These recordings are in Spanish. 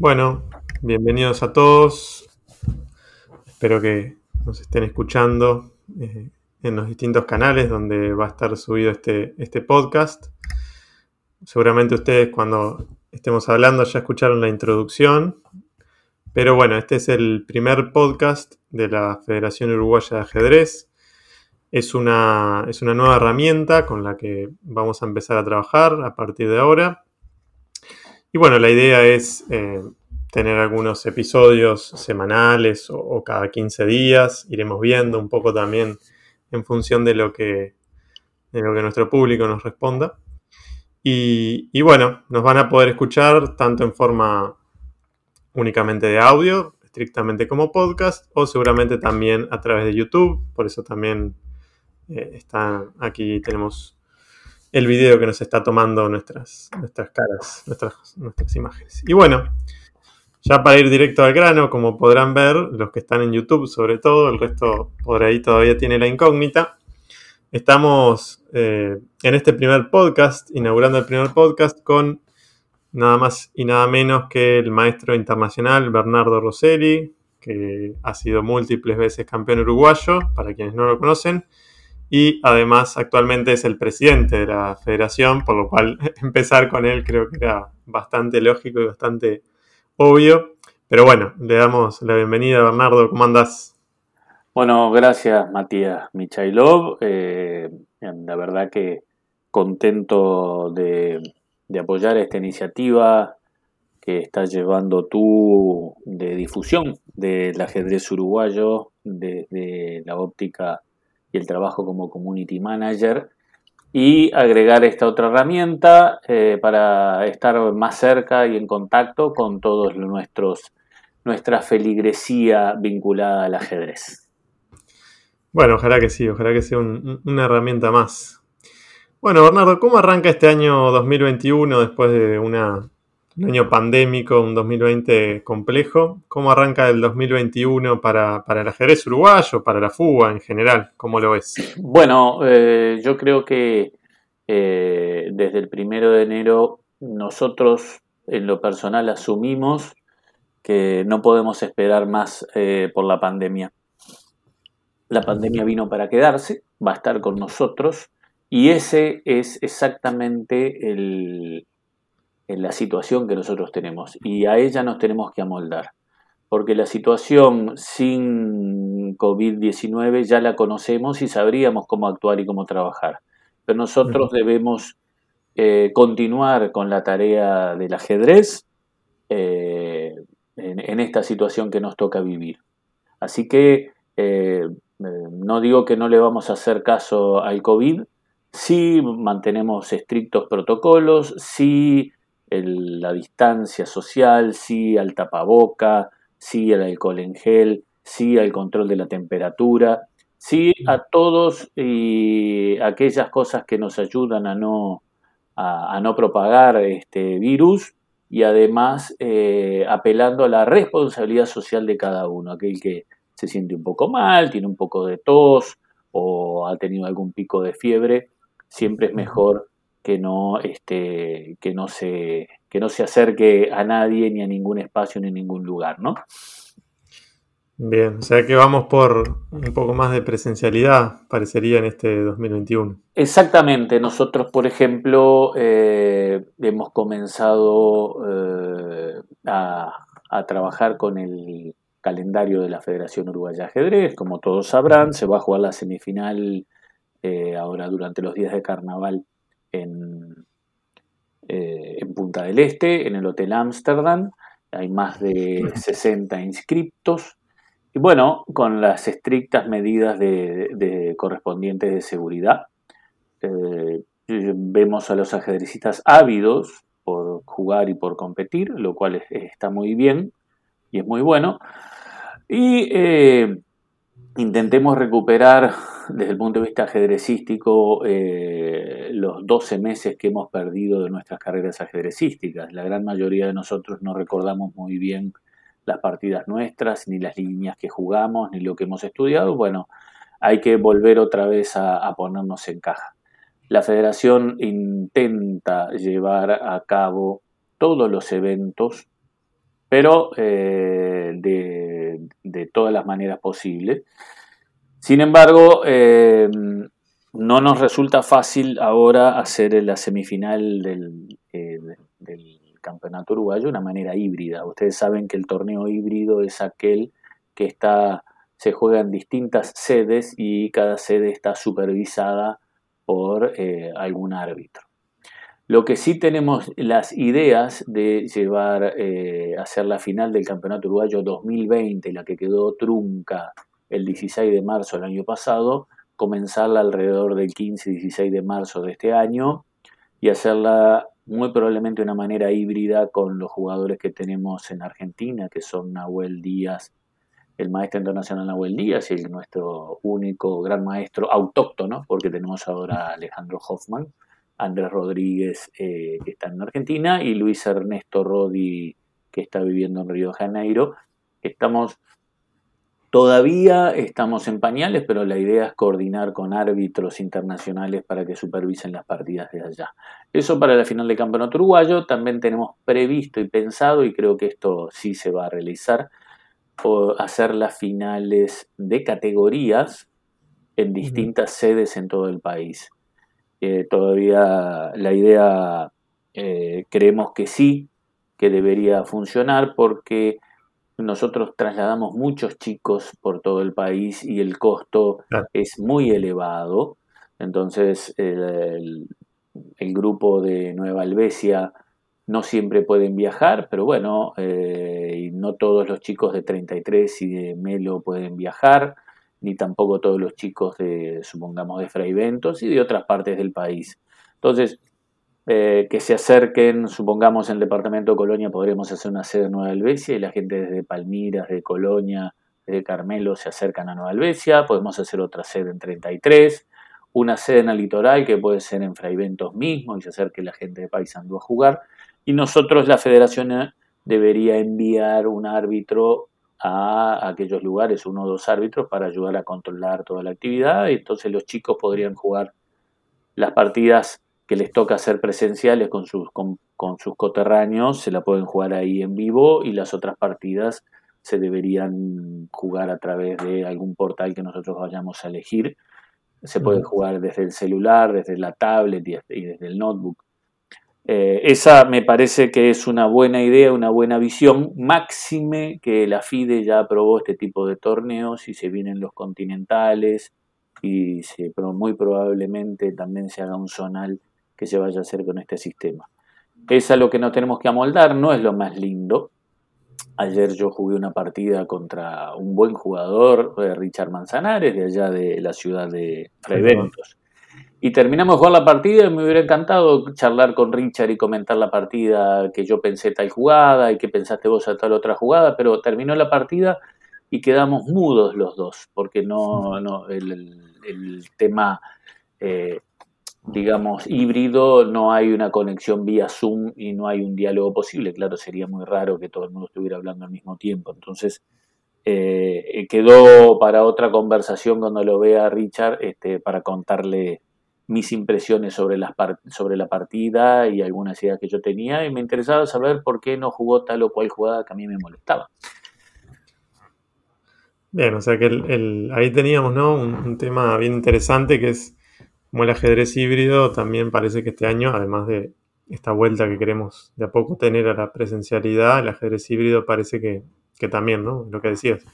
Bueno, bienvenidos a todos. Espero que nos estén escuchando eh, en los distintos canales donde va a estar subido este, este podcast. Seguramente ustedes cuando estemos hablando ya escucharon la introducción. Pero bueno, este es el primer podcast de la Federación Uruguaya de Ajedrez. Es una, es una nueva herramienta con la que vamos a empezar a trabajar a partir de ahora. Y bueno, la idea es eh, tener algunos episodios semanales o, cada 15 días. Iremos viendo un poco también en función de lo que, de lo que nuestro público nos responda. Y, bueno, nos van a poder escuchar tanto en forma únicamente de audio, estrictamente como podcast, o seguramente también a través de YouTube. Por eso también eh, está aquí tenemos el video que nos está tomando nuestras, nuestras caras, nuestras, nuestras imágenes. Y bueno, ya para ir directo al grano, como podrán ver, los que están en YouTube sobre todo, el resto por ahí todavía tiene la incógnita. Estamos eh, en este primer podcast, inaugurando el primer podcast con nada más y nada menos que el maestro internacional Bernardo Rosselli, que ha sido múltiples veces campeón uruguayo, para quienes no lo conocen, y además actualmente es el presidente de la federación, por lo cual empezar con él creo que era bastante lógico y bastante obvio. Pero bueno, le damos la bienvenida a Bernardo, ¿cómo andás? Bueno, gracias Matías Michailov. Eh, la verdad que contento de, apoyar esta iniciativa que estás llevando tú de difusión del ajedrez uruguayo desde la óptica el trabajo como community manager y agregar esta otra herramienta eh, para estar más cerca y en contacto con todos nuestros nuestra feligresía vinculada al ajedrez. Bueno, ojalá que sí, ojalá que sea una herramienta más. Bueno, Bernardo, ¿cómo arranca este año 2021 después de una un año pandémico, un 2020 complejo. ¿Cómo arranca el 2021 para, para el ajedrez uruguayo, para la fuga en general? ¿Cómo lo ves? Bueno, eh, yo creo que eh, desde el primero de enero nosotros en lo personal asumimos que no podemos esperar más eh, por la pandemia. La pandemia vino para quedarse, va a estar con nosotros y ese es exactamente el, en la situación que nosotros tenemos y a ella nos tenemos que amoldar. Porque la situación sin COVID-19 ya la conocemos y sabríamos cómo actuar y cómo trabajar. Pero nosotros debemos eh, continuar con la tarea del ajedrez eh, en, esta situación que nos toca vivir. Así que eh, no digo que no le vamos a hacer caso al COVID, sí mantenemos estrictos protocolos, sí la distancia social, sí al tapaboca, sí al alcohol en gel, sí al control de la temperatura, sí a todos y aquellas cosas que nos ayudan a no, a, no propagar este virus y además eh, apelando a la responsabilidad social de cada uno, aquel que se siente un poco mal, tiene un poco de tos o ha tenido algún pico de fiebre, siempre es mejor que no, este, que no se que no se acerque a nadie, ni a ningún espacio, ni a ningún lugar, ¿no? Bien, o sea que vamos por un poco más de presencialidad, parecería en este 2021. Exactamente, nosotros, por ejemplo, eh, hemos comenzado eh, a, trabajar con el calendario de la Federación Uruguaya de Ajedrez, como todos sabrán, se va a jugar la semifinal eh, ahora durante los días de carnaval en, eh, en Punta del Este, en el Hotel Amsterdam. Hay más de 60 inscriptos. Y bueno, con las estrictas medidas de, correspondientes de seguridad. Eh, vemos a los ajedrecistas ávidos por jugar y por competir, lo cual está muy bien y es muy bueno. Y eh, intentemos recuperar desde el punto de vista ajedrecístico eh, los 12 meses que hemos perdido de nuestras carreras ajedrecísticas. La gran mayoría de nosotros no recordamos muy bien las partidas nuestras, ni las líneas que jugamos, ni lo que hemos estudiado. Bueno, hay que volver otra vez a, ponernos en caja. La federación intenta llevar a cabo todos los eventos pero eh, de, todas las maneras posibles. Sin embargo, eh, no nos resulta fácil ahora hacer la semifinal del, del campeonato uruguayo de una manera híbrida. Ustedes saben que el torneo híbrido es aquel que está, se juega en distintas sedes y cada sede está supervisada por eh, algún árbitro. Lo que sí tenemos las ideas de llevar eh, hacer la final del Campeonato Uruguayo 2020, la que quedó trunca el 16 de marzo del año pasado, comenzarla alrededor del 15-16 de marzo de este año y hacerla muy probablemente de una manera híbrida con los jugadores que tenemos en Argentina, que son Nahuel Díaz, el maestro internacional Nahuel Díaz y el, nuestro único gran maestro autóctono, porque tenemos ahora a Alejandro Hoffman, Andrés Rodríguez, eh, que está en Argentina, y Luis Ernesto Rodi, que está viviendo en Río de Janeiro. Estamos Todavía estamos en pañales, pero la idea es coordinar con árbitros internacionales para que supervisen las partidas de allá. Eso para la final del campeonato uruguayo. También tenemos previsto y pensado, y creo que esto sí se va a realizar, hacer las finales de categorías en distintas sedes en todo el país. Eh, todavía la idea eh, creemos que sí, que debería funcionar porque nosotros trasladamos muchos chicos por todo el país y el costo es muy elevado. Entonces, el, grupo de Nueva Albesia no siempre pueden viajar, pero bueno, eh, no todos los chicos de 33 y de Melo pueden viajar, ni tampoco todos los chicos de, supongamos, de Fray Ventos y de otras partes del país. Entonces, eh, que se acerquen, supongamos en el departamento de Colonia podremos hacer una sede en Nueva Albesia y la gente desde Palmiras, de Colonia, de Carmelo se acercan a Nueva Albesia, podemos hacer otra sede en 33, una sede en el litoral que puede ser en Fraiventos mismo y se acerque la gente de Paysandú a jugar. Y nosotros la federación eh, debería enviar un árbitro a aquellos lugares, uno o dos árbitros para ayudar a controlar toda la actividad. Y entonces los chicos podrían jugar las partidas que les toca hacer presenciales con sus, con, sus coterráneos, se la pueden jugar ahí en vivo y las otras partidas se deberían jugar a través de algún portal que nosotros vayamos a elegir. Se pueden jugar desde el celular, desde la tablet y desde el notebook. Eh, esa me parece que es una buena idea, una buena visión, máxime que la FIDE ya aprobó este tipo de torneos y se vienen los continentales y se, muy probablemente también se haga un zonal que se vaya a hacer con este sistema. Es a lo que nos tenemos que amoldar, no es lo más lindo. Ayer yo jugué una partida contra un buen jugador, eh, Richard Manzanares, de allá de la ciudad de Freventos. Y terminamos de jugar la partida y me hubiera encantado charlar con Richard y comentar la partida, que yo pensé tal jugada y que pensaste vos a tal otra jugada, pero terminó la partida y quedamos mudos los dos, porque no, no el, tema eh, digamos, híbrido, no hay una conexión vía Zoom y no hay un diálogo posible. Claro, sería muy raro que todo el mundo estuviera hablando al mismo tiempo. Entonces, eh, quedó para otra conversación cuando lo vea Richard, este, para contarle mis impresiones sobre, las sobre la partida y algunas ideas que yo tenía. Y me interesaba saber por qué no jugó tal o cual jugada que a mí me molestaba. Bien, o sea que el, ahí teníamos ¿no? un tema bien interesante que es como el ajedrez híbrido, también parece que este año, además de esta vuelta que queremos de a poco tener a la presencialidad, el ajedrez híbrido parece que, también, ¿no? Lo que decías,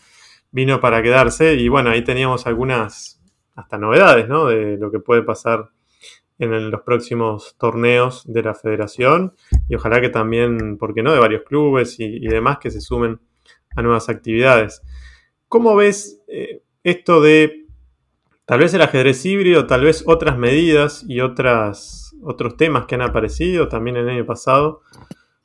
vino para quedarse y bueno, ahí teníamos algunas hasta novedades, ¿no? De lo que puede pasar en los próximos torneos de la federación y ojalá que también, ¿por qué no?, de varios clubes y, demás que se sumen a nuevas actividades. ¿Cómo ves eh, esto de Tal vez el ajedrez híbrido, tal vez otras medidas y otras, otros temas que han aparecido también el año pasado.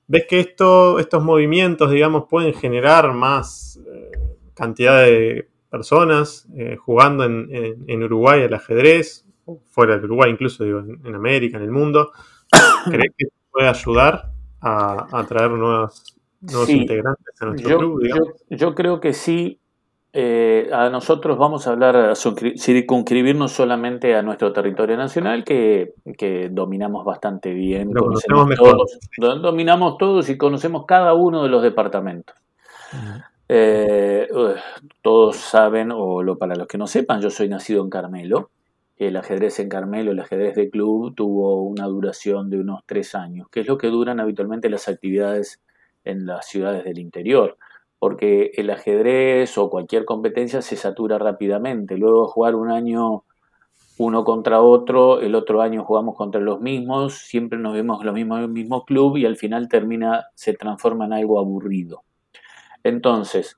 ¿Ves que esto, estos movimientos, digamos, pueden generar más eh, cantidad de personas eh, jugando en, Uruguay al ajedrez, fuera de Uruguay incluso, digo, en, América, en el mundo? ¿Crees que puede ayudar a, atraer nuevos, nuevos integrantes a nuestro club? Yo, yo creo que sí, eh, a nosotros vamos a hablar, a circunscribirnos solamente a nuestro territorio nacional, que, dominamos bastante bien. todos, dominamos todos y conocemos cada uno de los departamentos. Eh, todos saben, o lo, para los que no sepan, yo soy nacido en Carmelo. El ajedrez en Carmelo, el ajedrez de club, tuvo una duración de unos tres años, que es lo que duran habitualmente las actividades en las ciudades del interior porque el ajedrez o cualquier competencia se satura rápidamente. Luego jugar un año uno contra otro, el otro año jugamos contra los mismos, siempre nos vemos lo mismo en el mismo club y al final termina, se transforma en algo aburrido. Entonces,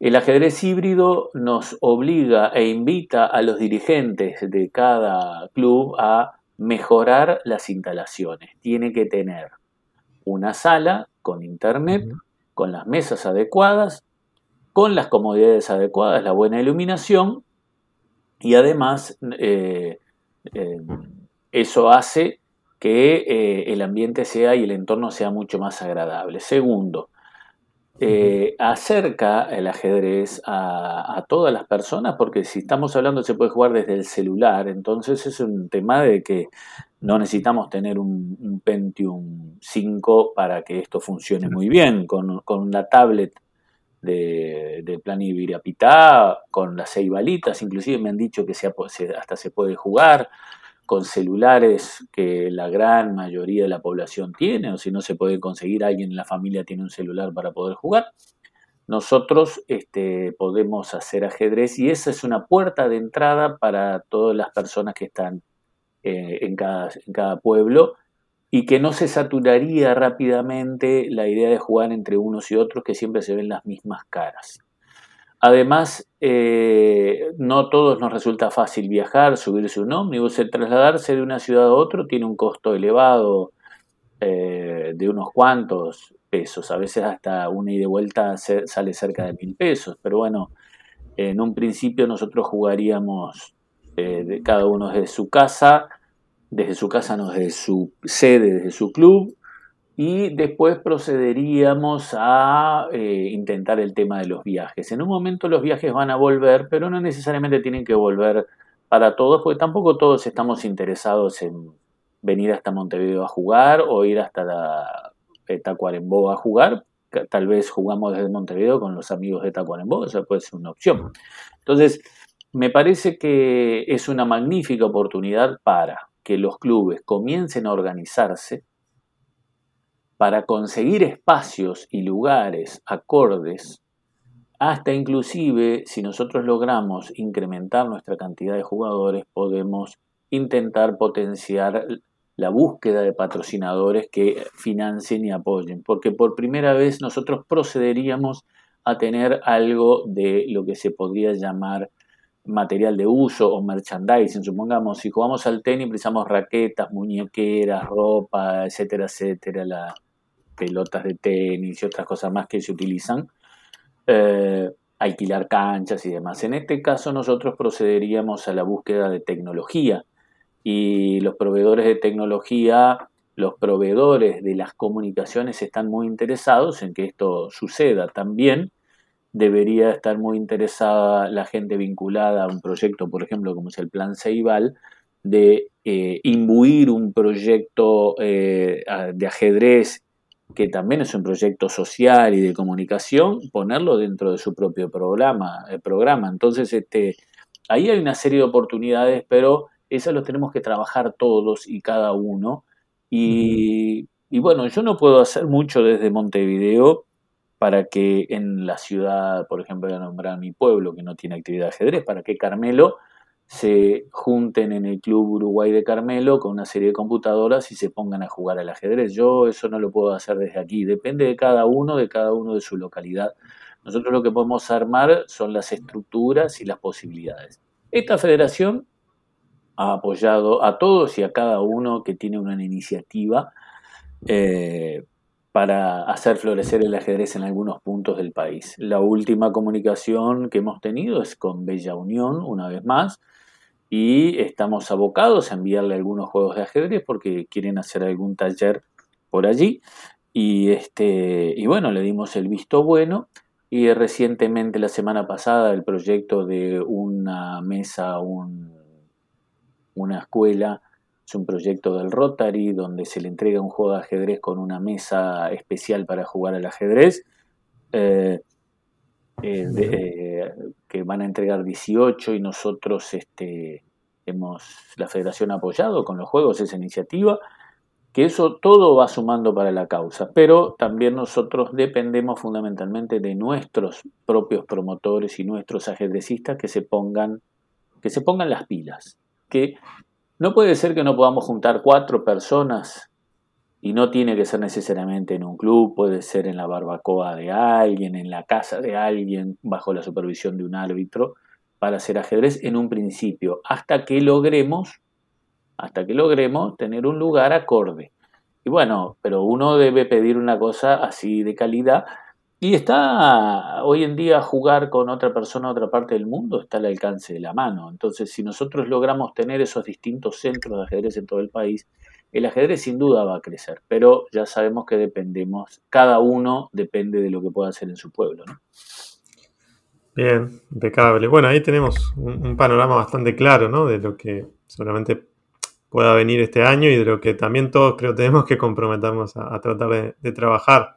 el ajedrez híbrido nos obliga e invita a los dirigentes de cada club a mejorar las instalaciones. Tiene que tener una sala con internet, con las mesas adecuadas, con las comodidades adecuadas, la buena iluminación y además eh, eh, eso hace que eh, el ambiente sea y el entorno sea mucho más agradable. Segundo, acerca el ajedrez a, todas las personas, porque si estamos hablando se puede jugar desde el celular, entonces es un tema de que no necesitamos tener un, Pentium 5 para que esto funcione muy bien. Con, una tablet de, plan Ibirapitá, con las seis balitas, inclusive me han dicho que hasta se puede jugar con celulares que la gran mayoría de la población tiene, o si no se puede conseguir, alguien en la familia tiene un celular para poder jugar. Nosotros este, podemos hacer ajedrez y esa es una puerta de entrada para todas las personas que están eh, en, cada, en cada pueblo y que no se saturaría rápidamente la idea de jugar entre unos y otros que siempre se ven las mismas caras. Además, eh, no todos nos resulta fácil viajar, subirse un ómnibus, el trasladarse de una ciudad a otra tiene un costo elevado eh, de unos cuantos pesos, a veces hasta una y de vuelta sale cerca de mil pesos, pero bueno, en un principio nosotros jugaríamos eh, de cada uno desde su casa, desde su casa, no desde su sede, desde su club, y después procederíamos a eh, intentar el tema de los viajes. En un momento los viajes van a volver, pero no necesariamente tienen que volver para todos, porque tampoco todos estamos interesados en venir hasta Montevideo a jugar o ir hasta la Tacuarembó a jugar. Tal vez jugamos desde Montevideo con los amigos de Tacuarembó, eso puede ser una opción. Entonces, me parece que es una magnífica oportunidad para que los clubes comiencen a organizarse para conseguir espacios y lugares acordes, hasta inclusive si nosotros logramos incrementar nuestra cantidad de jugadores, podemos intentar potenciar la búsqueda de patrocinadores que financien y apoyen, porque por primera vez nosotros procederíamos a tener algo de lo que se podría llamar material de uso o merchandising. Supongamos, si jugamos al tenis, precisamos raquetas, muñequeras, ropa, etcétera, etcétera, las pelotas de tenis y otras cosas más que se utilizan. Eh, alquilar canchas y demás. En este caso nosotros procederíamos a la búsqueda de tecnología y los proveedores de tecnología, los proveedores de las comunicaciones están muy interesados en que esto suceda también debería estar muy interesada la gente vinculada a un proyecto, por ejemplo, como es el Plan Ceibal, de eh, imbuir un proyecto eh, de ajedrez que también es un proyecto social y de comunicación, ponerlo dentro de su propio programa. El programa. Entonces, este, ahí hay una serie de oportunidades, pero esas las tenemos que trabajar todos y cada uno. Y, y bueno, yo no puedo hacer mucho desde Montevideo, para que en la ciudad, por ejemplo, voy a nombrar mi pueblo que no tiene actividad de ajedrez, para que Carmelo se junten en el Club Uruguay de Carmelo con una serie de computadoras y se pongan a jugar al ajedrez. Yo eso no lo puedo hacer desde aquí, depende de cada uno, de cada uno de su localidad. Nosotros lo que podemos armar son las estructuras y las posibilidades. Esta federación ha apoyado a todos y a cada uno que tiene una iniciativa eh, para hacer florecer el ajedrez en algunos puntos del país. La última comunicación que hemos tenido es con Bella Unión, una vez más, y estamos abocados a enviarle algunos juegos de ajedrez porque quieren hacer algún taller por allí. Y, este, y bueno, le dimos el visto bueno y recientemente la semana pasada el proyecto de una mesa, una escuela, es un proyecto del Rotary donde se le entrega un juego de ajedrez con una mesa especial para jugar al ajedrez. Eh, eh, eh, que van a entregar 18 y nosotros este, hemos, la federación ha apoyado con los juegos esa iniciativa, que eso todo va sumando para la causa, pero también nosotros dependemos fundamentalmente de nuestros propios promotores y nuestros ajedrecistas que se pongan, que se pongan las pilas, que no puede ser que no podamos juntar cuatro personas y no tiene que ser necesariamente en un club, puede ser en la barbacoa de alguien, en la casa de alguien, bajo la supervisión de un árbitro, para hacer ajedrez en un principio, hasta que logremos, hasta que logremos tener un lugar acorde. Y bueno, pero uno debe pedir una cosa así de calidad. Y está hoy en día jugar con otra persona otra parte del mundo, está al alcance de la mano. Entonces, si nosotros logramos tener esos distintos centros de ajedrez en todo el país, el ajedrez sin duda va a crecer, pero ya sabemos que dependemos, cada uno depende de lo que pueda hacer en su pueblo. ¿no? Bien, impecable. Bueno, ahí tenemos un, panorama bastante claro, ¿no? De lo que seguramente pueda venir este año y de lo que también todos creo tenemos que comprometernos a, tratar de, trabajar.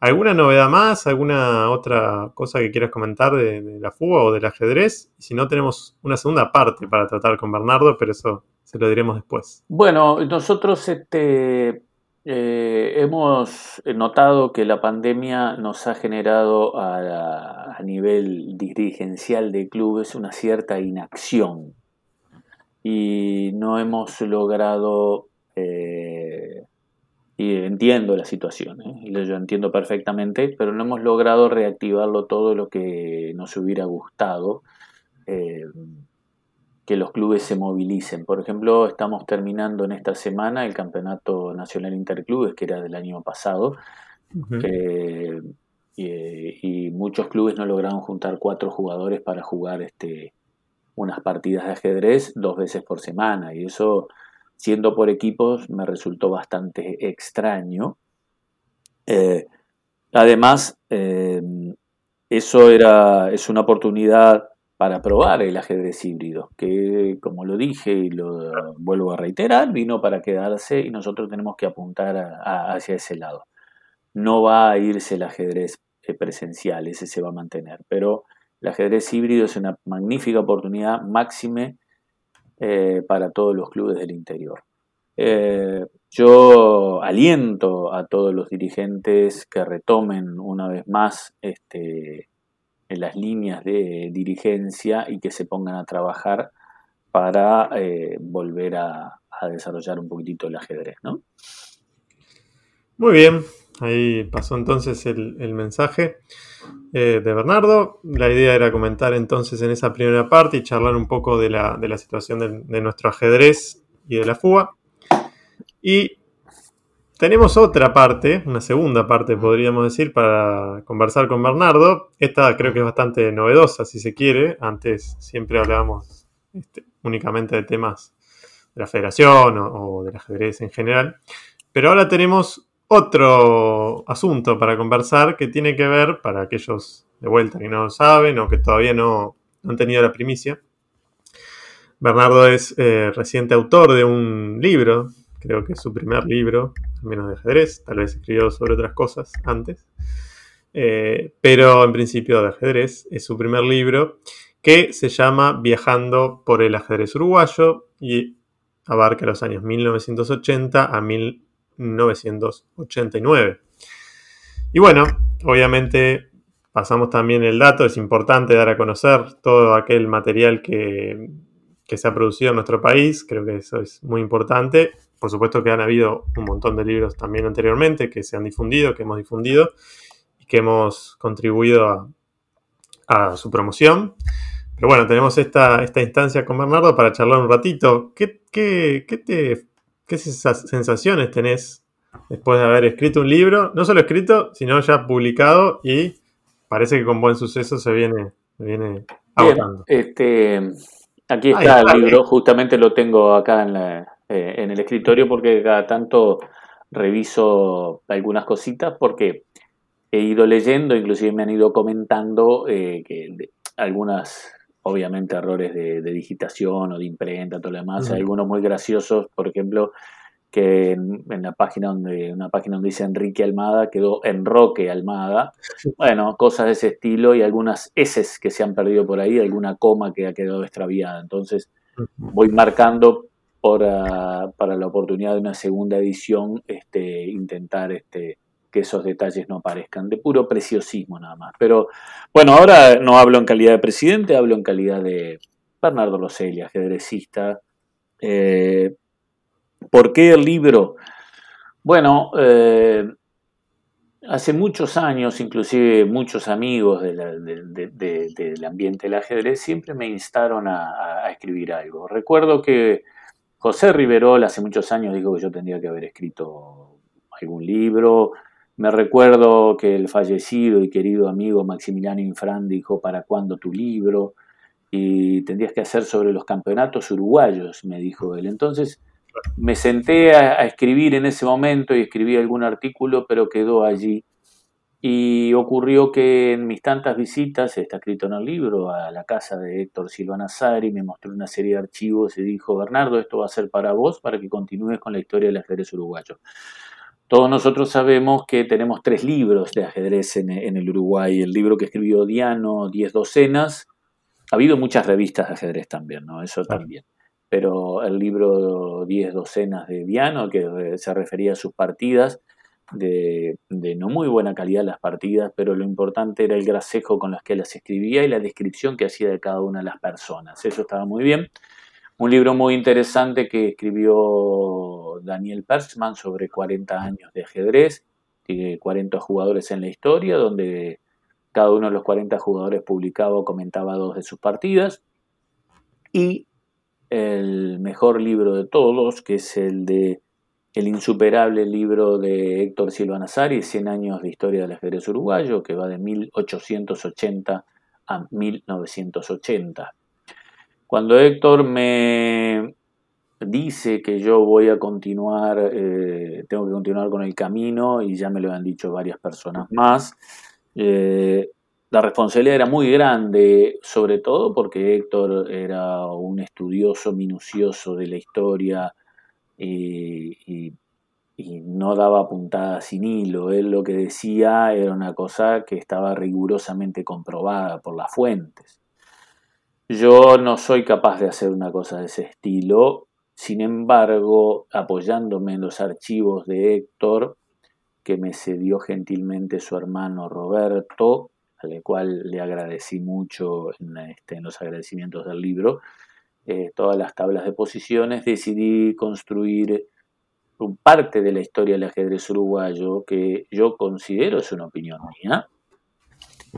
¿Alguna novedad más? ¿Alguna otra cosa que quieras comentar de, de la fuga o del ajedrez? Si no, tenemos una segunda parte para tratar con Bernardo, pero eso se lo diremos después. Bueno, nosotros este, eh, hemos notado que la pandemia nos ha generado a, nivel dirigencial de clubes una cierta inacción y no hemos logrado, eh, y entiendo la situación, ¿eh? yo entiendo perfectamente, pero no hemos logrado reactivarlo todo lo que nos hubiera gustado que los clubes se movilicen. Por ejemplo, estamos terminando en esta semana el Campeonato Nacional Interclubes, que era del año pasado, y, muchos clubes no lograron juntar cuatro jugadores para jugar este, unas partidas de ajedrez dos veces por semana, y eso, siendo por equipos, me resultó bastante extraño. Eh, además, eh, eso era, es una oportunidad para probar el ajedrez híbrido, que como lo dije y lo vuelvo a reiterar, vino para quedarse y nosotros tenemos que apuntar hacia ese lado. No va a irse el ajedrez eh, presencial, ese se va a mantener, pero el ajedrez híbrido es una magnífica oportunidad máxime eh, para todos los clubes del interior. Eh, yo aliento a todos los dirigentes que retomen una vez más este, en las líneas de dirigencia y que se pongan a trabajar para eh, volver a, desarrollar un poquitito el ajedrez, ¿no? Muy bien, ahí pasó entonces el, mensaje eh, de Bernardo. La idea era comentar entonces en esa primera parte y charlar un poco de la, situación de, de, nuestro ajedrez y de la fuga. Y tenemos otra parte, una segunda parte podríamos decir, para conversar con Bernardo. Esta creo que es bastante novedosa, si se quiere. Antes siempre hablábamos este, únicamente de temas de la federación o, del ajedrez en general. Pero ahora tenemos otro asunto para conversar que tiene que ver, para aquellos de vuelta que no lo saben o que todavía no, han tenido la primicia, Bernardo es eh, reciente autor de un libro creo que es su primer libro, menos de ajedrez, tal vez escribió sobre otras cosas antes, eh, pero en principio de ajedrez es su primer libro que se llama Viajando por el ajedrez uruguayo y abarca los años 1980 a 1989. Y bueno, obviamente pasamos también el dato, es importante dar a conocer todo aquel material que, que se ha producido en nuestro país, creo que eso es muy importante por supuesto que han habido un montón de libros también anteriormente que se han difundido, que hemos difundido y que hemos contribuido a, su promoción. Pero bueno, tenemos esta, esta, instancia con Bernardo para charlar un ratito. ¿Qué, qué, qué, te, ¿Qué sensaciones tenés después de haber escrito un libro? No solo escrito, sino ya publicado y parece que con buen suceso se viene, se viene agotando. este, aquí está el libro, justamente lo tengo acá en la, eh, en el escritorio porque cada tanto reviso algunas cositas porque he ido leyendo, inclusive me han ido comentando eh, que algunas, obviamente, errores de, digitación o de imprenta, todo lo demás, hay algunos muy graciosos, por ejemplo, que en, la página donde, una página donde dice Enrique Almada quedó Enroque Almada. Bueno, cosas de ese estilo y algunas S que se han perdido por ahí, alguna coma que ha quedado extraviada. Entonces voy marcando para, la oportunidad de una segunda edición, este, intentar este, que esos detalles no aparezcan, de puro preciosismo nada más. Pero bueno, ahora no hablo en calidad de presidente, hablo en calidad de Bernardo Rosselli, ajedrecista. Eh, ¿Por qué el libro? Bueno, eh, hace muchos años, inclusive muchos amigos del ambiente del ajedrez siempre me instaron a, escribir algo. Recuerdo que José Riverol hace muchos años dijo que yo tendría que haber escrito algún libro. Me recuerdo que el fallecido y querido amigo Maximiliano Infran dijo, ¿para cuándo tu libro? Y tendrías que hacer sobre los campeonatos uruguayos, me dijo él. Entonces, me senté a, escribir en ese momento y escribí algún artículo, pero quedó allí. Y ocurrió que en mis tantas visitas, está escrito en el libro, a la casa de Héctor Silva Nazari, me mostró una serie de archivos y dijo, Bernardo, esto va a ser para vos, para que continúes con la historia del ajedrez uruguayo. Todos nosotros sabemos que tenemos tres libros de ajedrez en, el Uruguay. El libro que escribió Diano, Diez Docenas. Ha habido muchas revistas de ajedrez también, ¿no? Eso también pero el libro Diez docenas de Diano, que se refería a sus partidas, de, no muy buena calidad las partidas, pero lo importante era el gracejo con los que las escribía y la descripción que hacía de cada una de las personas. Eso estaba muy bien. Un libro muy interesante que escribió Daniel Perchman sobre 40 años de ajedrez, tiene 40 jugadores en la historia, donde cada uno de los 40 jugadores publicaba o comentaba dos de sus partidas. Y el mejor libro de todos, que es el de el insuperable libro de Héctor Silva Nazari, 100 años de historia del ajedrez uruguayo, que va de 1880 a 1980. Cuando Héctor me dice que yo voy a continuar, eh, tengo que continuar con el camino, y ya me lo han dicho varias personas más, eh, la responsabilidad era muy grande, sobre todo porque Héctor era un estudioso minucioso de la historia y, no daba puntada sin hilo. Él lo que decía era una cosa que estaba rigurosamente comprobada por las fuentes. Yo no soy capaz de hacer una cosa de ese estilo, sin embargo, apoyándome en los archivos de Héctor, que me cedió gentilmente su hermano Roberto, al cual le agradecí mucho en, este, los agradecimientos del libro, eh, todas las tablas de posiciones, decidí construir parte de la historia del ajedrez uruguayo que yo considero es una opinión mía.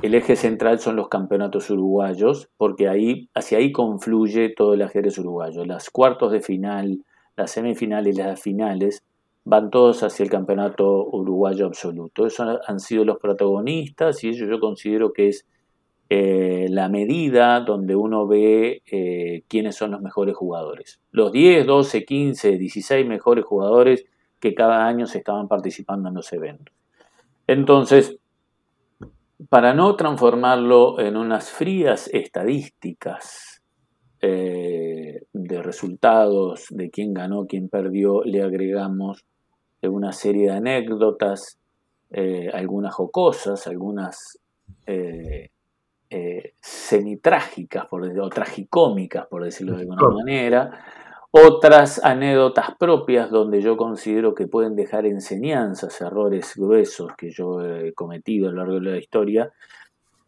El eje central son los campeonatos uruguayos, porque ahí, hacia ahí confluye todo el ajedrez uruguayo. Las cuartos de final, las semifinales y las finales van todos hacia el campeonato uruguayo absoluto. Esos han sido los protagonistas y eso yo considero que es eh, la medida donde uno ve eh, quiénes son los mejores jugadores. Los 10, 12, 15, 16 mejores jugadores que cada año se estaban participando en los eventos. Entonces, para no transformarlo en unas frías estadísticas eh, de resultados, de quién ganó, quién perdió, le agregamos una serie de anécdotas, algunas jocosas, algunas eh, semitrágicas por, o tragicómicas, por decirlo de alguna manera, otras anécdotas propias donde yo considero que pueden dejar enseñanzas, errores gruesos que yo he cometido a lo largo de la historia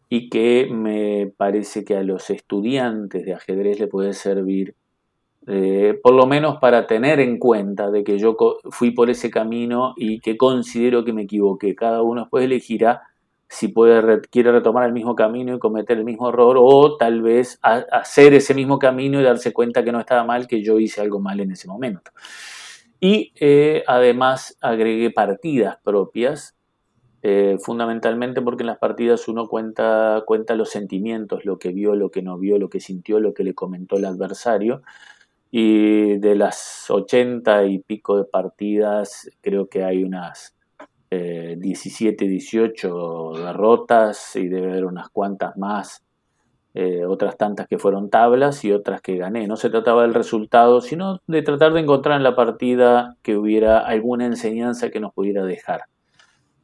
y que me parece que a los estudiantes de ajedrez le puede servir eh, por lo menos para tener en cuenta de que yo fui por ese camino y que considero que me equivoqué. Cada uno después elegirá si puede, quiere retomar el mismo camino y cometer el mismo error o tal vez hacer ese mismo camino y darse cuenta que no estaba mal, que yo hice algo mal en ese momento. Y eh, además agregué partidas propias, eh, fundamentalmente porque en las partidas uno cuenta, cuenta los sentimientos, lo que vio, lo que no vio, lo que sintió, lo que le comentó el adversario y de las ochenta y pico de partidas, creo que hay unas 17, 18 derrotas y debe haber unas cuantas más, eh, otras tantas que fueron tablas y otras que gané. No se trataba del resultado, sino de tratar de encontrar en la partida que hubiera alguna enseñanza que nos pudiera dejar.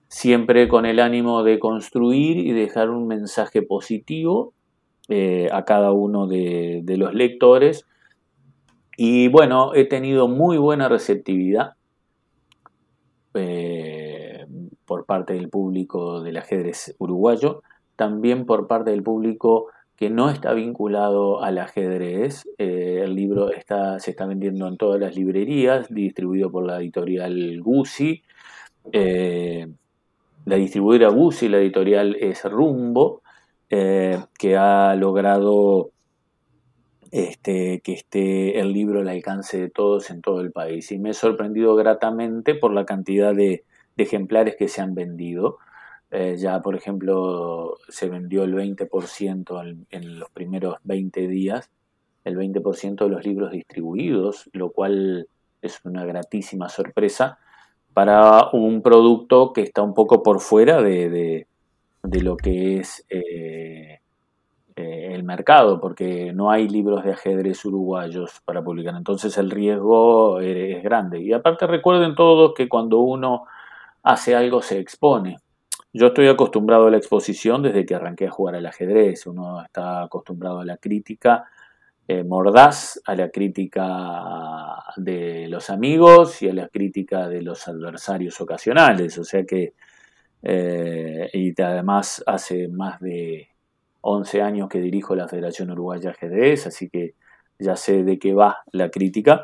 Siempre con el ánimo de construir y dejar un mensaje positivo eh, a cada uno de, los lectores. Y bueno, he tenido muy buena receptividad. Eh, por parte del público del ajedrez uruguayo, también por parte del público que no está vinculado al ajedrez. Eh, el libro está, se está vendiendo en todas las librerías, distribuido por la editorial Guzzi. Eh, la distribuidora Guzzi, la editorial es Rumbo, eh, que ha logrado este, que esté el libro al alcance de todos en todo el país. Y me he sorprendido gratamente por la cantidad de, ejemplares que se han vendido. Eh, ya, por ejemplo, se vendió el 20% en, los primeros 20 días, el 20% de los libros distribuidos, lo cual es una gratísima sorpresa para un producto que está un poco por fuera de, lo que es eh, eh, el mercado, porque no hay libros de ajedrez uruguayos para publicar. Entonces el riesgo es grande. Y aparte recuerden todos que cuando uno hace algo se expone. Yo estoy acostumbrado a la exposición desde que arranqué a jugar al ajedrez. Uno está acostumbrado a la crítica eh, mordaz, a la crítica de los amigos y a la crítica de los adversarios ocasionales. O sea que, eh, y además hace más de 11 años que dirijo la Federación Uruguaya de Ajedrez, así que ya sé de qué va la crítica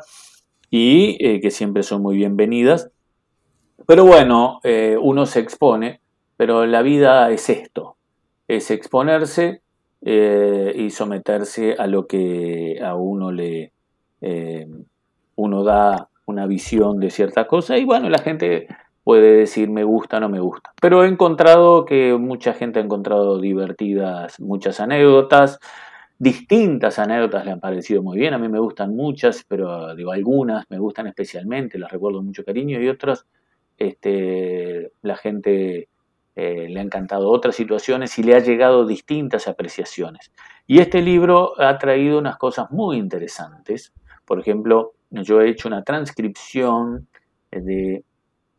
y eh, que siempre son muy bienvenidas. Pero bueno, eh, uno se expone, pero la vida es esto, es exponerse eh, y someterse a lo que a uno le eh, uno da una visión de cierta cosa y bueno, la gente puede decir me gusta no me gusta. Pero he encontrado que mucha gente ha encontrado divertidas muchas anécdotas, distintas anécdotas le han parecido muy bien, a mí me gustan muchas, pero digo algunas me gustan especialmente, las recuerdo mucho cariño y otras este, la gente eh, le ha encantado otras situaciones y le ha llegado distintas apreciaciones. Y este libro ha traído unas cosas muy interesantes. Por ejemplo, yo he hecho una transcripción de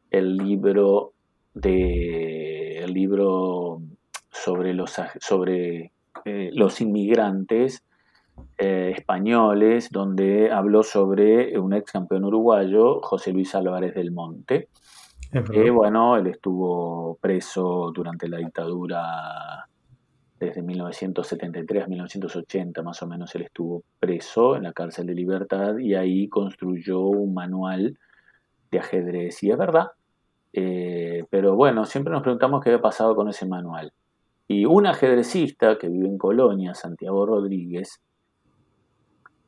el libro de el libro sobre los sobre eh, los inmigrantes eh, españoles, donde habló sobre un ex campeón uruguayo, José Luis Álvarez del Monte, que bueno, él estuvo preso durante la dictadura desde 1973 a 1980 más o menos él estuvo preso en la cárcel de libertad y ahí construyó un manual de ajedrez. Y es verdad, eh, pero bueno, siempre nos preguntamos qué había pasado con ese manual. Y un ajedrecista que vive en Colonia, Santiago Rodríguez,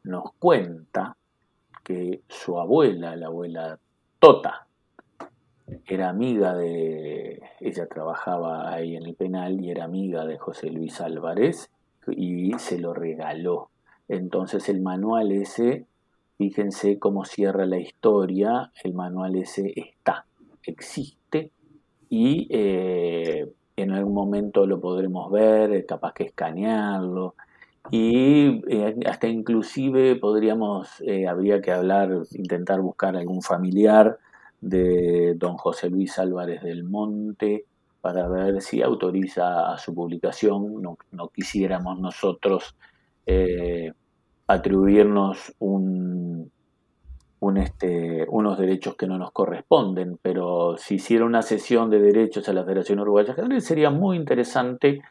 nos cuenta que su abuela, la abuela Tota, era amiga de, ella trabajaba ahí en el penal y era amiga de José Luis Álvarez y se lo regaló. Entonces el manual ese, fíjense cómo cierra la historia, el manual ese está, existe y eh, en algún momento lo podremos ver, capaz que escanearlo y eh, hasta inclusive podríamos, eh, habría que hablar, intentar buscar algún familiar de don José Luis Álvarez del Monte para ver si autoriza a su publicación. No, quisiéramos nosotros eh, atribuirnos este, unos derechos que no nos corresponden, pero si hiciera una sesión de derechos a la Federación Uruguaya sería muy interesante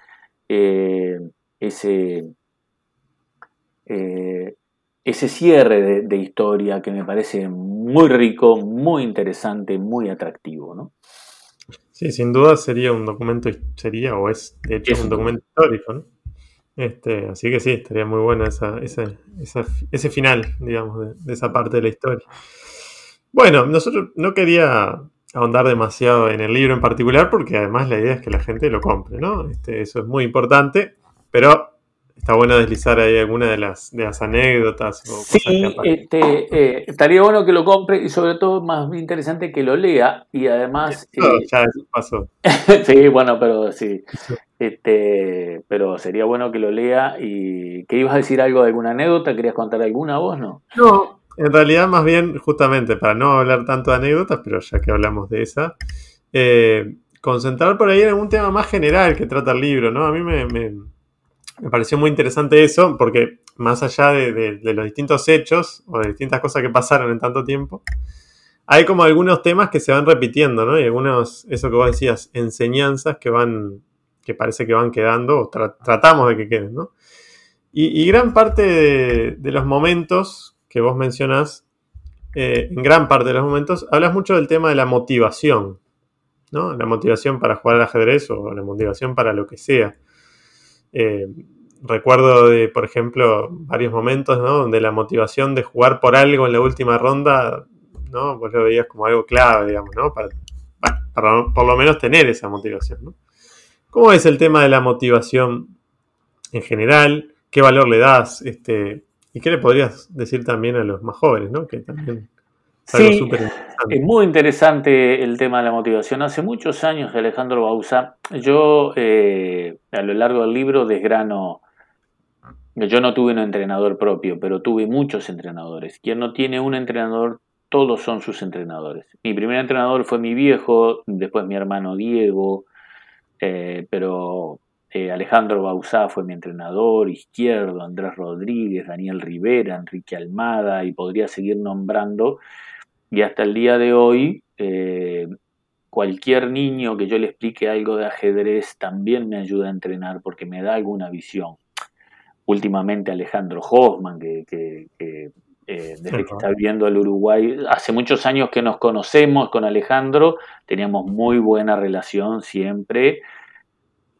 eh, ese, eh, ese cierre de, historia que me parece muy rico, muy interesante, muy atractivo, ¿no? Sí, sin duda sería un documento, sería o es de hecho un documento histórico, ¿no? Este, así que sí, estaría muy bueno esa, ese final, digamos, de, esa parte de la historia. Bueno, nosotros no quería ahondar demasiado en el libro en particular porque además la idea es que la gente lo compre, ¿no? Este, eso es muy importante, pero está bueno deslizar ahí alguna de las, de las anécdotas. O sí, este, eh, estaría bueno que lo compre y sobre todo más interesante que lo lea y además... Eh, ya pasó. sí, bueno, pero sí. Este, pero sería bueno que lo lea y que ibas a decir algo de alguna anécdota, querías contar alguna vos, ¿no? No, en realidad más bien justamente para no hablar tanto de anécdotas, pero ya que hablamos de esa, eh, concentrar por ahí en algún tema más general que trata el libro, ¿no? A mí me me pareció muy interesante eso, porque más allá de, los distintos hechos o de distintas cosas que pasaron en tanto tiempo, hay como algunos temas que se van repitiendo, ¿no? Y algunos, eso que vos decías, enseñanzas que van, que parece que van quedando, o tratamos de que queden, ¿no? Y, gran parte de, los momentos que vos mencionás, eh, en gran parte de los momentos, hablas mucho del tema de la motivación, ¿no? La motivación para jugar al ajedrez o la motivación para lo que sea. Eh, recuerdo de, por ejemplo, varios momentos, Donde la motivación de jugar por algo en la última ronda, ¿no? Vos lo veías como algo clave, digamos, ¿no? Para, por lo menos tener esa motivación, ¿no? ¿Cómo es el tema de la motivación en general? ¿Qué valor le das? Este, ¿Y qué le podrías decir también a los más jóvenes, ¿no? Que sí, es muy interesante el tema de la motivación. Hace muchos años, Alejandro Bausa, yo eh, a lo largo del libro desgrano, yo no tuve un entrenador propio, pero tuve muchos entrenadores. Quien no tiene un entrenador, todos son sus entrenadores. Mi primer entrenador fue mi viejo, después mi hermano Diego, eh, pero eh, Alejandro Bausá fue mi entrenador, Izquierdo, Andrés Rodríguez, Daniel Rivera, Enrique Almada, y podría seguir nombrando y hasta el día de hoy, eh, cualquier niño que yo le explique algo de ajedrez también me ayuda a entrenar porque me da alguna visión. Últimamente Alejandro Hoffman, que, eh, desde que está viviendo al Uruguay, hace muchos años que nos conocemos con Alejandro, teníamos muy buena relación siempre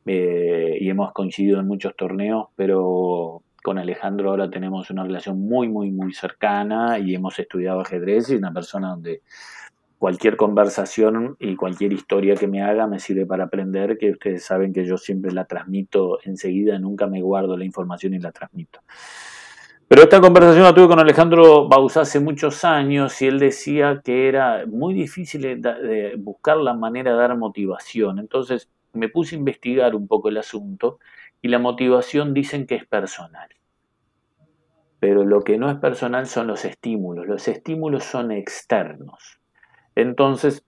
eh, y hemos coincidido en muchos torneos, pero con Alejandro ahora tenemos una relación muy, muy, muy cercana y hemos estudiado ajedrez y una persona donde cualquier conversación y cualquier historia que me haga me sirve para aprender, que ustedes saben que yo siempre la transmito enseguida, nunca me guardo la información y la transmito. Pero esta conversación la tuve con Alejandro Bausá hace muchos años y él decía que era muy difícil buscar la manera de dar motivación. Entonces me puse a investigar un poco el asunto y la motivación dicen que es personal pero lo que no es personal son los estímulos. Los estímulos son externos. Entonces,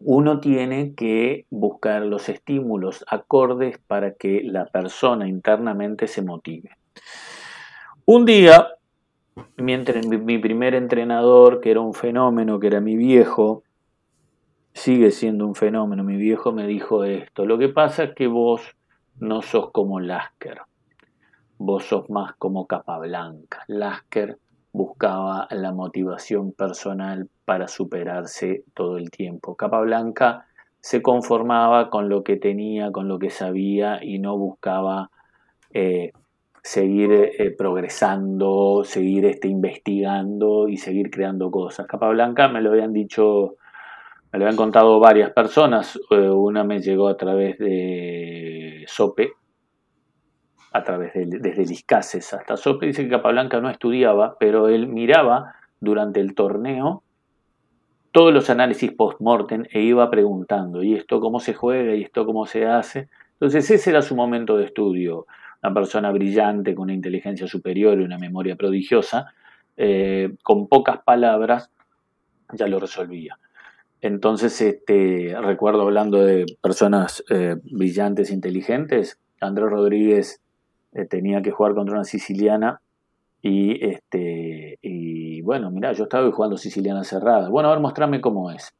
uno tiene que buscar los estímulos acordes para que la persona internamente se motive. Un día, mientras mi primer entrenador, que era un fenómeno, que era mi viejo, sigue siendo un fenómeno, mi viejo me dijo esto, lo que pasa es que vos no sos como Lasker vos sos más como capa blanca. Lasker buscaba la motivación personal para superarse todo el tiempo. Capa blanca se conformaba con lo que tenía, con lo que sabía y no buscaba eh, seguir eh, progresando, seguir este, investigando y seguir creando cosas. Capa blanca me lo habían dicho, me lo habían contado varias personas. Eh, una me llegó a través de Sope, a través de, desde Liscases hasta Sope, dice que Capablanca no estudiaba, pero él miraba durante el torneo todos los análisis post-mortem e iba preguntando, ¿y esto cómo se juega? ¿Y esto cómo se hace? Entonces ese era su momento de estudio. Una persona brillante, con una inteligencia superior y una memoria prodigiosa, eh, con pocas palabras ya lo resolvía. Entonces, este, recuerdo hablando de personas eh, brillantes, inteligentes, Andrés Rodríguez eh, tenía que jugar contra una siciliana y, este, y bueno, mira, yo estaba jugando siciliana cerrada. Bueno, a ver, mostrame cómo es.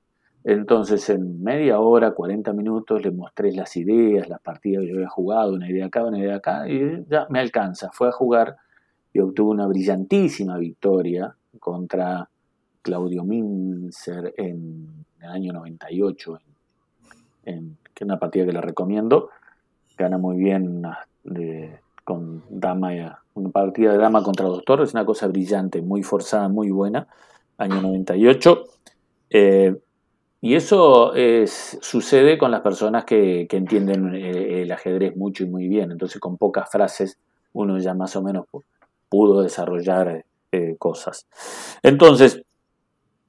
Entonces, en media hora, 40 minutos, le mostré las ideas, las partidas que yo había jugado, una idea acá, una idea acá, y ya me alcanza. Fue a jugar y obtuvo una brillantísima victoria contra Claudio Minzer en el año 98, en, que es una partida que le recomiendo. Gana muy bien de, con dama, una partida de dama contra dos torres, una cosa brillante, muy forzada, muy buena, año 98. Eh, y eso es, sucede con las personas que, entienden el, ajedrez mucho y muy bien. Entonces, con pocas frases uno ya más o menos pudo desarrollar eh, cosas. Entonces,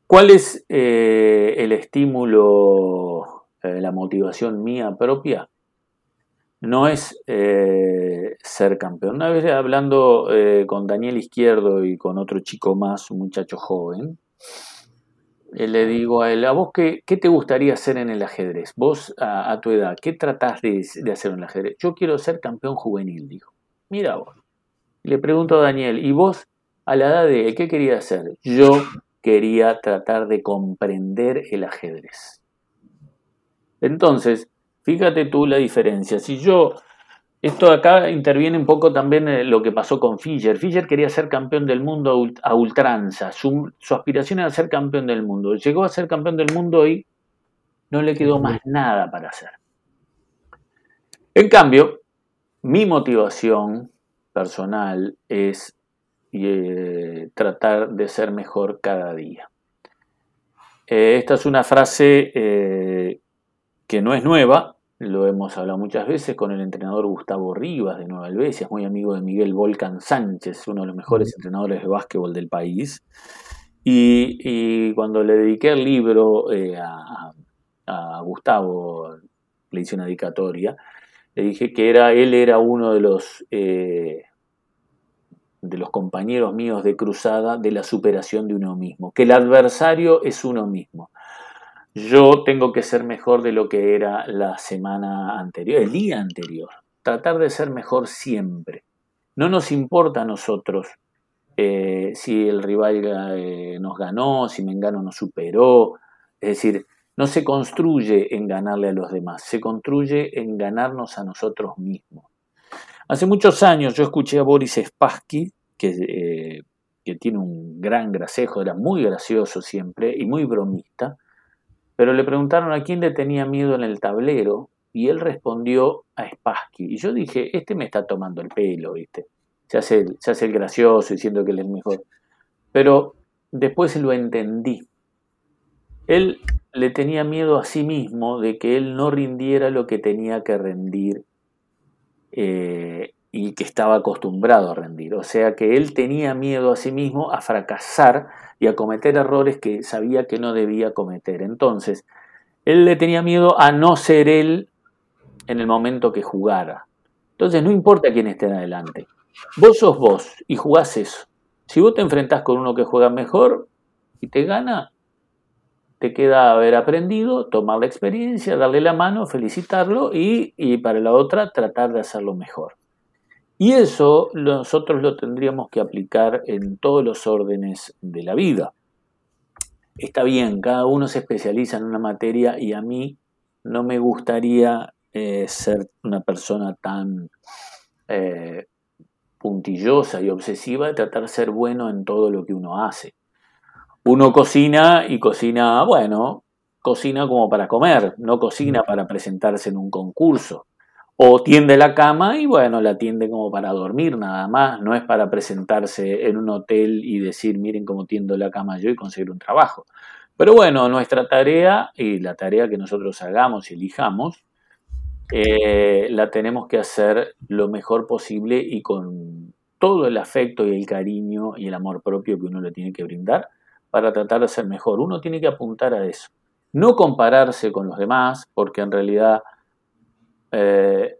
¿cuál es eh, el estímulo, eh, la motivación mía propia? No es ser campeón. Una vez hablando con Daniel Izquierdo y con otro chico más, un muchacho joven, le digo a él, ¿a vos qué, te gustaría hacer en el ajedrez? Vos a, tu edad, ¿qué tratás de, de, hacer en el ajedrez? Yo quiero ser campeón juvenil, dijo. Mira vos. Le pregunto a Daniel, ¿y vos a la edad de qué quería hacer? Yo quería tratar de comprender el ajedrez. Entonces, fíjate tú la diferencia. Si yo, esto acá interviene un poco también lo que pasó con Fischer. Fischer quería ser campeón del mundo a ultranza. Su, su aspiración era ser campeón del mundo. Llegó a ser campeón del mundo y no le quedó más nada para hacer. En cambio, mi motivación personal es eh, tratar de ser mejor cada día. Eh, esta es una frase eh, que no es nueva, lo hemos hablado muchas veces con el entrenador Gustavo Rivas de Nueva Helvecia, es muy amigo de Miguel Volcan Sánchez, uno de los mejores entrenadores de básquetbol del país. Y, cuando le dediqué el libro a, a, Gustavo, le hice una dedicatoria, le dije que era, él era uno de los, eh, de los compañeros míos de cruzada de la superación de uno mismo, que el adversario es uno mismo. Yo tengo que ser mejor de lo que era la semana anterior, el día anterior. Tratar de ser mejor siempre. No nos importa a nosotros eh, si el rival eh, nos ganó, si Mengano nos superó. Es decir, no se construye en ganarle a los demás, se construye en ganarnos a nosotros mismos. Hace muchos años yo escuché a Boris Spassky, que, eh, que tiene un gran gracejo, era muy gracioso siempre y muy bromista, pero le preguntaron a quién le tenía miedo en el tablero y él respondió a Spassky. Y yo dije, este me está tomando el pelo, ¿viste? Se hace, se hace el gracioso diciendo que él es mejor. Pero después lo entendí. Él le tenía miedo a sí mismo de que él no rindiera lo que tenía que rendir eh, y que estaba acostumbrado a rendir. O sea que él tenía miedo a sí mismo a fracasar y a cometer errores que sabía que no debía cometer. Entonces, él le tenía miedo a no ser él en el momento que jugara. Entonces, no importa quién esté adelante. Vos sos vos y jugás eso. Si vos te enfrentás con uno que juega mejor y te gana, te queda haber aprendido, tomar la experiencia, darle la mano, felicitarlo y, para la otra tratar de hacerlo mejor. Y eso nosotros lo tendríamos que aplicar en todos los órdenes de la vida. Está bien, cada uno se especializa en una materia y a mí no me gustaría eh, ser una persona tan eh, puntillosa y obsesiva de tratar de ser bueno en todo lo que uno hace. Uno cocina y cocina, bueno, cocina como para comer, no cocina para presentarse en un concurso. O tiende la cama y bueno, la tiende como para dormir nada más, no es para presentarse en un hotel y decir, miren cómo tiendo la cama yo y conseguir un trabajo. Pero bueno, nuestra tarea y la tarea que nosotros hagamos y elijamos, eh, la tenemos que hacer lo mejor posible y con todo el afecto y el cariño y el amor propio que uno le tiene que brindar para tratar de ser mejor. Uno tiene que apuntar a eso. No compararse con los demás, porque en realidad eh,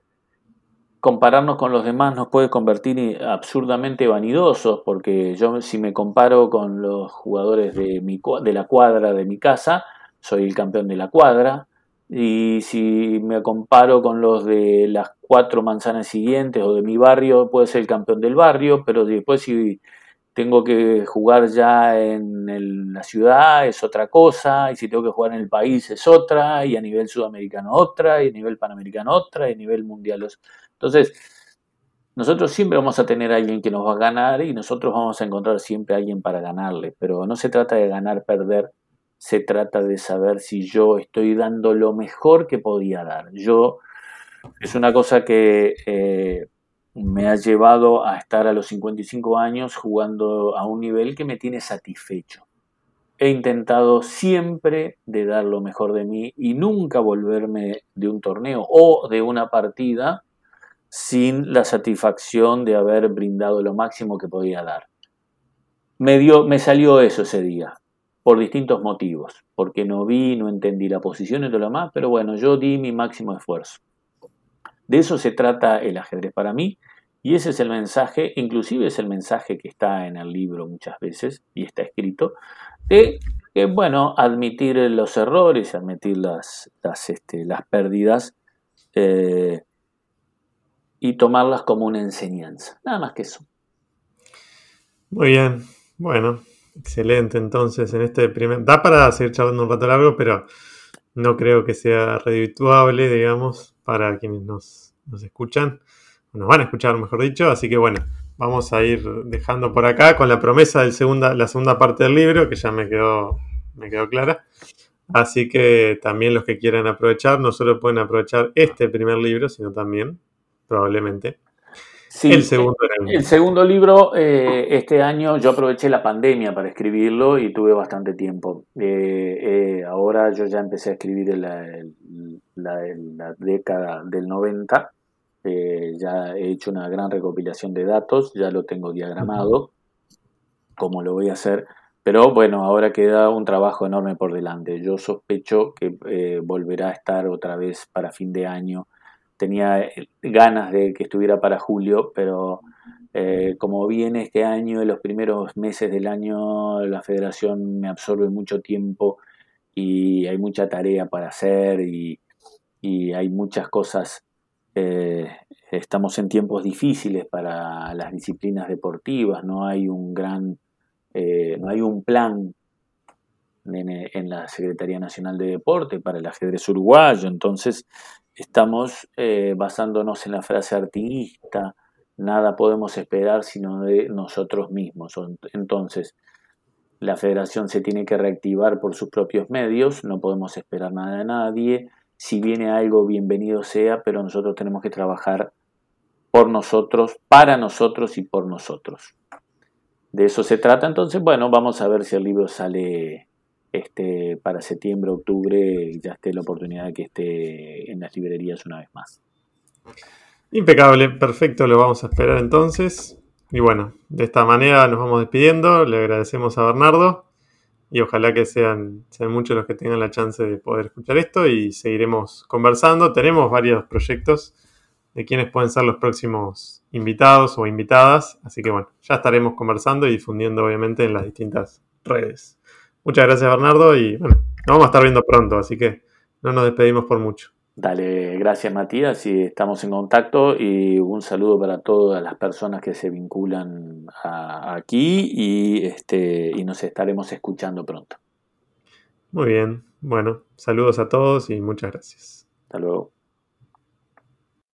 compararnos con los demás nos puede convertir absurdamente vanidosos, porque yo si me comparo con los jugadores de, mi, de la cuadra de mi casa, soy el campeón de la cuadra, y si me comparo con los de las cuatro manzanas siguientes o de mi barrio, puede ser el campeón del barrio, pero después si tengo que jugar ya en la ciudad es otra cosa, y si tengo que jugar en el país es otra, y a nivel sudamericano otra, y a nivel panamericano otra, y a nivel mundial otra. Entonces, nosotros siempre vamos a tener a alguien que nos va a ganar y nosotros vamos a encontrar siempre a alguien para ganarle, pero no se trata de ganar, perder, se trata de saber si yo estoy dando lo mejor que podía dar. Yo, es una cosa que... Eh, me ha llevado a estar a los 55 años jugando a un nivel que me tiene satisfecho. He intentado siempre de dar lo mejor de mí y nunca volverme de un torneo o de una partida sin la satisfacción de haber brindado lo máximo que podía dar. Me, dio, me salió eso ese día, por distintos motivos, porque no vi, no entendí la posición y todo lo más, pero bueno, yo di mi máximo esfuerzo. De eso se trata el ajedrez para mí, y ese es el mensaje, inclusive es el mensaje que está en el libro muchas veces, y está escrito, de bueno, admitir los errores, admitir las, las, este, pérdidas, eh, y tomarlas como una enseñanza. Nada más que eso. Muy bien, bueno, excelente. Entonces, en este primer. Da para seguir charlando un rato largo, pero no creo que sea redituable, digamos, para quienes nos, nos escuchan. Nos van a escuchar, mejor dicho. Así que bueno, vamos a ir dejando por acá con la promesa de segunda, la segunda parte del libro, que ya me quedó, me quedó clara. Así que también los que quieran aprovechar, no solo pueden aprovechar este primer libro, sino también probablemente. El, segundo el segundo libro, eh, este año yo aproveché la pandemia para escribirlo y tuve bastante tiempo. Eh, eh, ahora yo ya empecé a escribir en la, década del 90. ya he hecho una gran recopilación de datos, ya lo tengo diagramado, como lo voy a hacer. Pero bueno, ahora queda un trabajo enorme por delante. Yo sospecho que volverá a estar otra vez para fin de año tenía eh, ganas de que estuviera para julio, pero eh, como viene este año, en los primeros meses del año, la federación me absorbe mucho tiempo y hay mucha tarea para hacer y, hay muchas cosas. Eh, estamos en tiempos difíciles para las disciplinas deportivas, no hay un gran, no hay un plan en, en, la Secretaría Nacional de Deporte para el ajedrez uruguayo, entonces estamos eh, basándonos en la frase artiguista, nada podemos esperar sino de nosotros mismos. Entonces, la federación se tiene que reactivar por sus propios medios, no podemos esperar nada de nadie, si viene algo, bienvenido sea, pero nosotros tenemos que trabajar por nosotros, para nosotros y por nosotros. De eso se trata, entonces, bueno, vamos a ver si el libro sale este, para septiembre, octubre ya esté la oportunidad de que esté en las librerías una vez más. Impecable, perfecto, lo vamos a esperar entonces. Y bueno, de esta manera nos vamos despidiendo, le agradecemos a Bernardo y ojalá que sean, sean muchos los que tengan la chance de poder escuchar esto y seguiremos conversando. Tenemos varios proyectos de quienes pueden ser los próximos invitados o invitadas, así que bueno, ya estaremos conversando y difundiendo obviamente en las distintas redes. Muchas gracias, Bernardo, y bueno, nos vamos a estar viendo pronto, así que no nos despedimos por mucho. Dale, gracias Matías y estamos en contacto y un saludo para todas las personas que se vinculan aquí y, este, y nos estaremos escuchando pronto. Muy bien, bueno, saludos a todos y muchas gracias. Hasta luego.